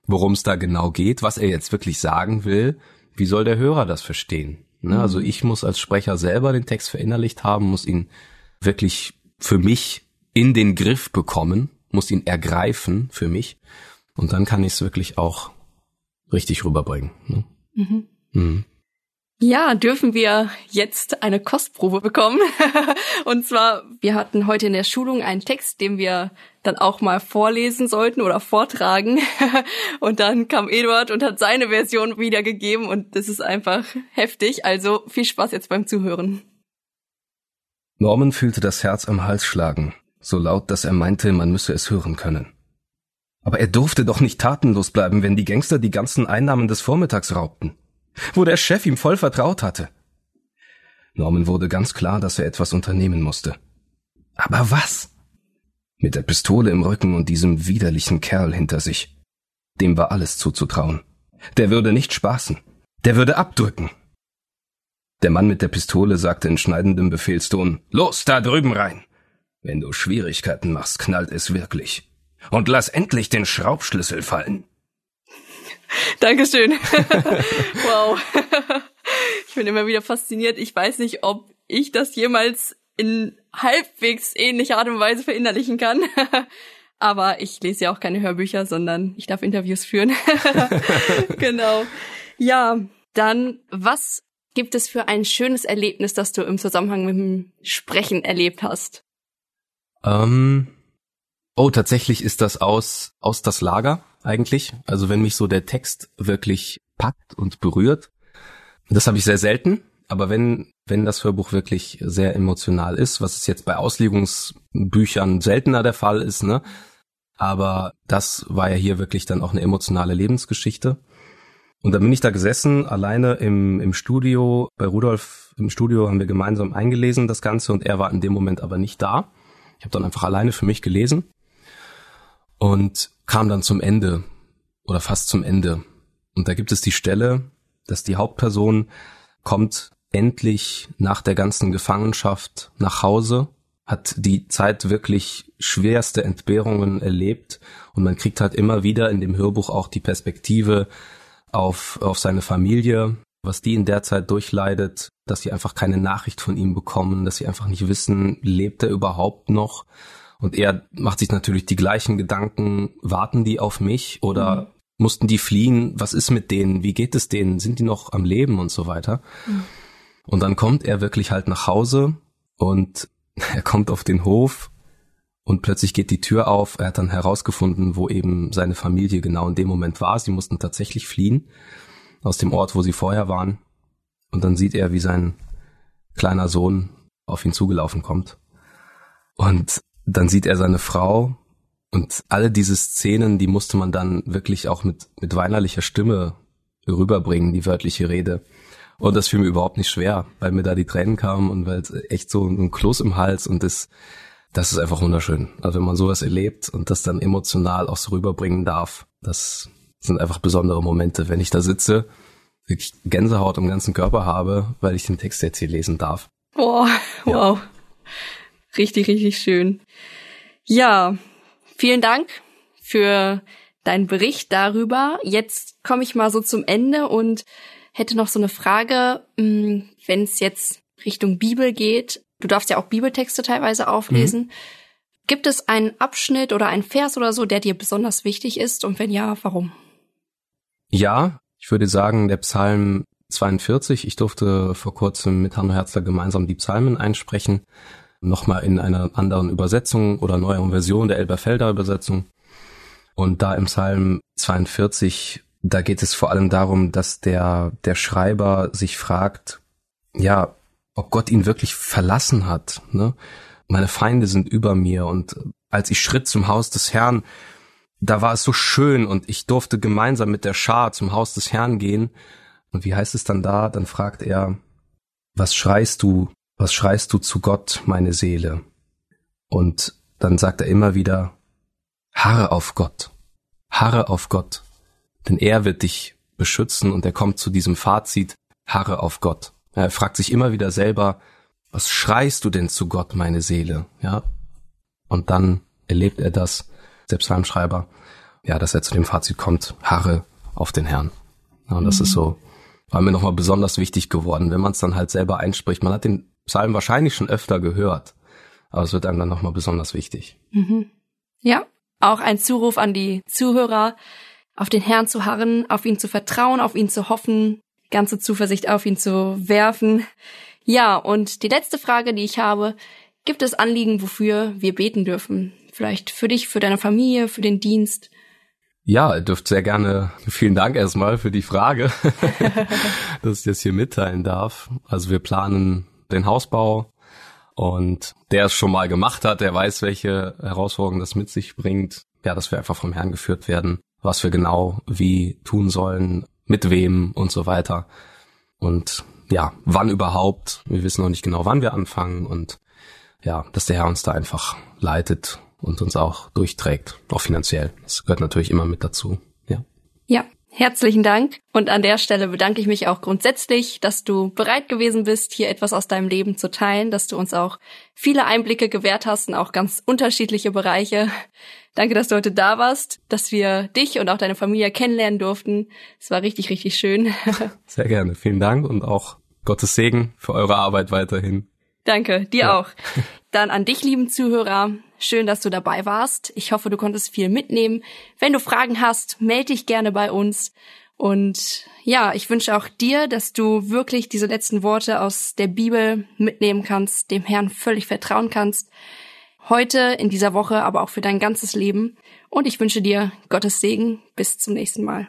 worum es da genau geht, was er jetzt wirklich sagen will, wie soll der Hörer das verstehen? Ne? Also ich muss als Sprecher selber den Text verinnerlicht haben, muss ihn wirklich für mich in den Griff bekommen, muss ihn ergreifen für mich und dann kann ich es wirklich auch richtig rüberbringen. Ne? Mhm. Ja, dürfen wir jetzt eine Kostprobe bekommen. und zwar, wir hatten heute in der Schulung einen Text, den wir dann auch mal vorlesen sollten oder vortragen. und dann kam Eduard und hat seine Version wiedergegeben und das ist einfach heftig. Also viel Spaß jetzt beim Zuhören. Norman fühlte das Herz am Hals schlagen, so laut, dass er meinte, man müsse es hören können. Aber er durfte doch nicht tatenlos bleiben, wenn die Gangster die ganzen Einnahmen des Vormittags raubten wo der Chef ihm voll vertraut hatte. Norman wurde ganz klar, dass er etwas unternehmen musste. Aber was? Mit der Pistole im Rücken und diesem widerlichen Kerl hinter sich. Dem war alles zuzutrauen. Der würde nicht spaßen. Der würde abdrücken. Der Mann mit der Pistole sagte in schneidendem Befehlston, Los, da drüben rein. Wenn du Schwierigkeiten machst, knallt es wirklich. Und lass endlich den Schraubschlüssel fallen. Dankeschön. wow. Ich bin immer wieder fasziniert. Ich weiß nicht, ob ich das jemals in halbwegs ähnlicher Art und Weise verinnerlichen kann. Aber ich lese ja auch keine Hörbücher, sondern ich darf Interviews führen. genau. Ja, dann, was gibt es für ein schönes Erlebnis, das du im Zusammenhang mit dem Sprechen erlebt hast? Ähm, oh, tatsächlich ist das aus, aus das Lager eigentlich. Also wenn mich so der Text wirklich packt und berührt, das habe ich sehr selten. Aber wenn, wenn das Hörbuch wirklich sehr emotional ist, was es jetzt bei Auslegungsbüchern seltener der Fall ist, ne? Aber das war ja hier wirklich dann auch eine emotionale Lebensgeschichte. Und dann bin ich da gesessen, alleine im, im Studio, bei Rudolf im Studio haben wir gemeinsam eingelesen das Ganze und er war in dem Moment aber nicht da. Ich habe dann einfach alleine für mich gelesen und kam dann zum Ende oder fast zum Ende. Und da gibt es die Stelle, dass die Hauptperson kommt endlich nach der ganzen Gefangenschaft nach Hause, hat die Zeit wirklich schwerste Entbehrungen erlebt und man kriegt halt immer wieder in dem Hörbuch auch die Perspektive auf, auf seine Familie, was die in der Zeit durchleidet, dass sie einfach keine Nachricht von ihm bekommen, dass sie einfach nicht wissen, lebt er überhaupt noch und er macht sich natürlich die gleichen Gedanken, warten die auf mich oder mhm. mussten die fliehen? Was ist mit denen? Wie geht es denen? Sind die noch am Leben und so weiter? Mhm. Und dann kommt er wirklich halt nach Hause und er kommt auf den Hof und plötzlich geht die Tür auf. Er hat dann herausgefunden, wo eben seine Familie genau in dem Moment war. Sie mussten tatsächlich fliehen aus dem Ort, wo sie vorher waren. Und dann sieht er, wie sein kleiner Sohn auf ihn zugelaufen kommt. Und dann sieht er seine Frau und alle diese Szenen, die musste man dann wirklich auch mit, mit weinerlicher Stimme rüberbringen, die wörtliche Rede. Und das fiel mir überhaupt nicht schwer, weil mir da die Tränen kamen und weil es echt so ein Kloß im Hals und das, das ist einfach wunderschön. Also wenn man sowas erlebt und das dann emotional auch so rüberbringen darf, das sind einfach besondere Momente, wenn ich da sitze, wirklich Gänsehaut im ganzen Körper habe, weil ich den Text jetzt hier lesen darf. Boah, wow. Ja. Richtig, richtig schön. Ja, vielen Dank für deinen Bericht darüber. Jetzt komme ich mal so zum Ende und hätte noch so eine Frage, hm, wenn es jetzt Richtung Bibel geht. Du darfst ja auch Bibeltexte teilweise auflesen. Mhm. Gibt es einen Abschnitt oder einen Vers oder so, der dir besonders wichtig ist? Und wenn ja, warum? Ja, ich würde sagen, der Psalm 42. Ich durfte vor kurzem mit Hanno Herzler gemeinsam die Psalmen einsprechen nochmal in einer anderen Übersetzung oder neueren Version der Elberfelder Übersetzung. Und da im Psalm 42, da geht es vor allem darum, dass der, der Schreiber sich fragt, ja, ob Gott ihn wirklich verlassen hat. Ne? Meine Feinde sind über mir und als ich schritt zum Haus des Herrn, da war es so schön und ich durfte gemeinsam mit der Schar zum Haus des Herrn gehen. Und wie heißt es dann da? Dann fragt er, was schreist du, was schreist du zu Gott, meine Seele? Und dann sagt er immer wieder, harre auf Gott, harre auf Gott, denn er wird dich beschützen und er kommt zu diesem Fazit, harre auf Gott. Er fragt sich immer wieder selber, was schreist du denn zu Gott, meine Seele? Ja. Und dann erlebt er das, der Psalmschreiber, ja, dass er zu dem Fazit kommt, harre auf den Herrn. Ja, und das mhm. ist so, war mir nochmal besonders wichtig geworden, wenn man es dann halt selber einspricht. Man hat den Psalm wahrscheinlich schon öfter gehört, aber es wird einem dann nochmal besonders wichtig. Mhm. Ja, auch ein Zuruf an die Zuhörer, auf den Herrn zu harren, auf ihn zu vertrauen, auf ihn zu hoffen, ganze Zuversicht auf ihn zu werfen. Ja, und die letzte Frage, die ich habe, gibt es Anliegen, wofür wir beten dürfen? Vielleicht für dich, für deine Familie, für den Dienst? Ja, ihr dürft sehr gerne, vielen Dank erstmal für die Frage, dass ich das hier mitteilen darf. Also wir planen den Hausbau und der es schon mal gemacht hat, der weiß, welche Herausforderungen das mit sich bringt. Ja, dass wir einfach vom Herrn geführt werden, was wir genau wie tun sollen, mit wem und so weiter. Und ja, wann überhaupt. Wir wissen noch nicht genau, wann wir anfangen und ja, dass der Herr uns da einfach leitet und uns auch durchträgt, auch finanziell. Das gehört natürlich immer mit dazu. Ja. Ja, Herzlichen Dank. Und an der Stelle bedanke ich mich auch grundsätzlich, dass du bereit gewesen bist, hier etwas aus deinem Leben zu teilen, dass du uns auch viele Einblicke gewährt hast in auch ganz unterschiedliche Bereiche. Danke, dass du heute da warst, dass wir dich und auch deine Familie kennenlernen durften. Es war richtig, richtig schön. Sehr gerne. Vielen Dank und auch Gottes Segen für eure Arbeit weiterhin. Danke, dir ja. auch. Dann an dich, lieben Zuhörer. Schön, dass du dabei warst. Ich hoffe, du konntest viel mitnehmen. Wenn du Fragen hast, melde dich gerne bei uns. Und ja, ich wünsche auch dir, dass du wirklich diese letzten Worte aus der Bibel mitnehmen kannst, dem Herrn völlig vertrauen kannst. Heute, in dieser Woche, aber auch für dein ganzes Leben. Und ich wünsche dir Gottes Segen. Bis zum nächsten Mal.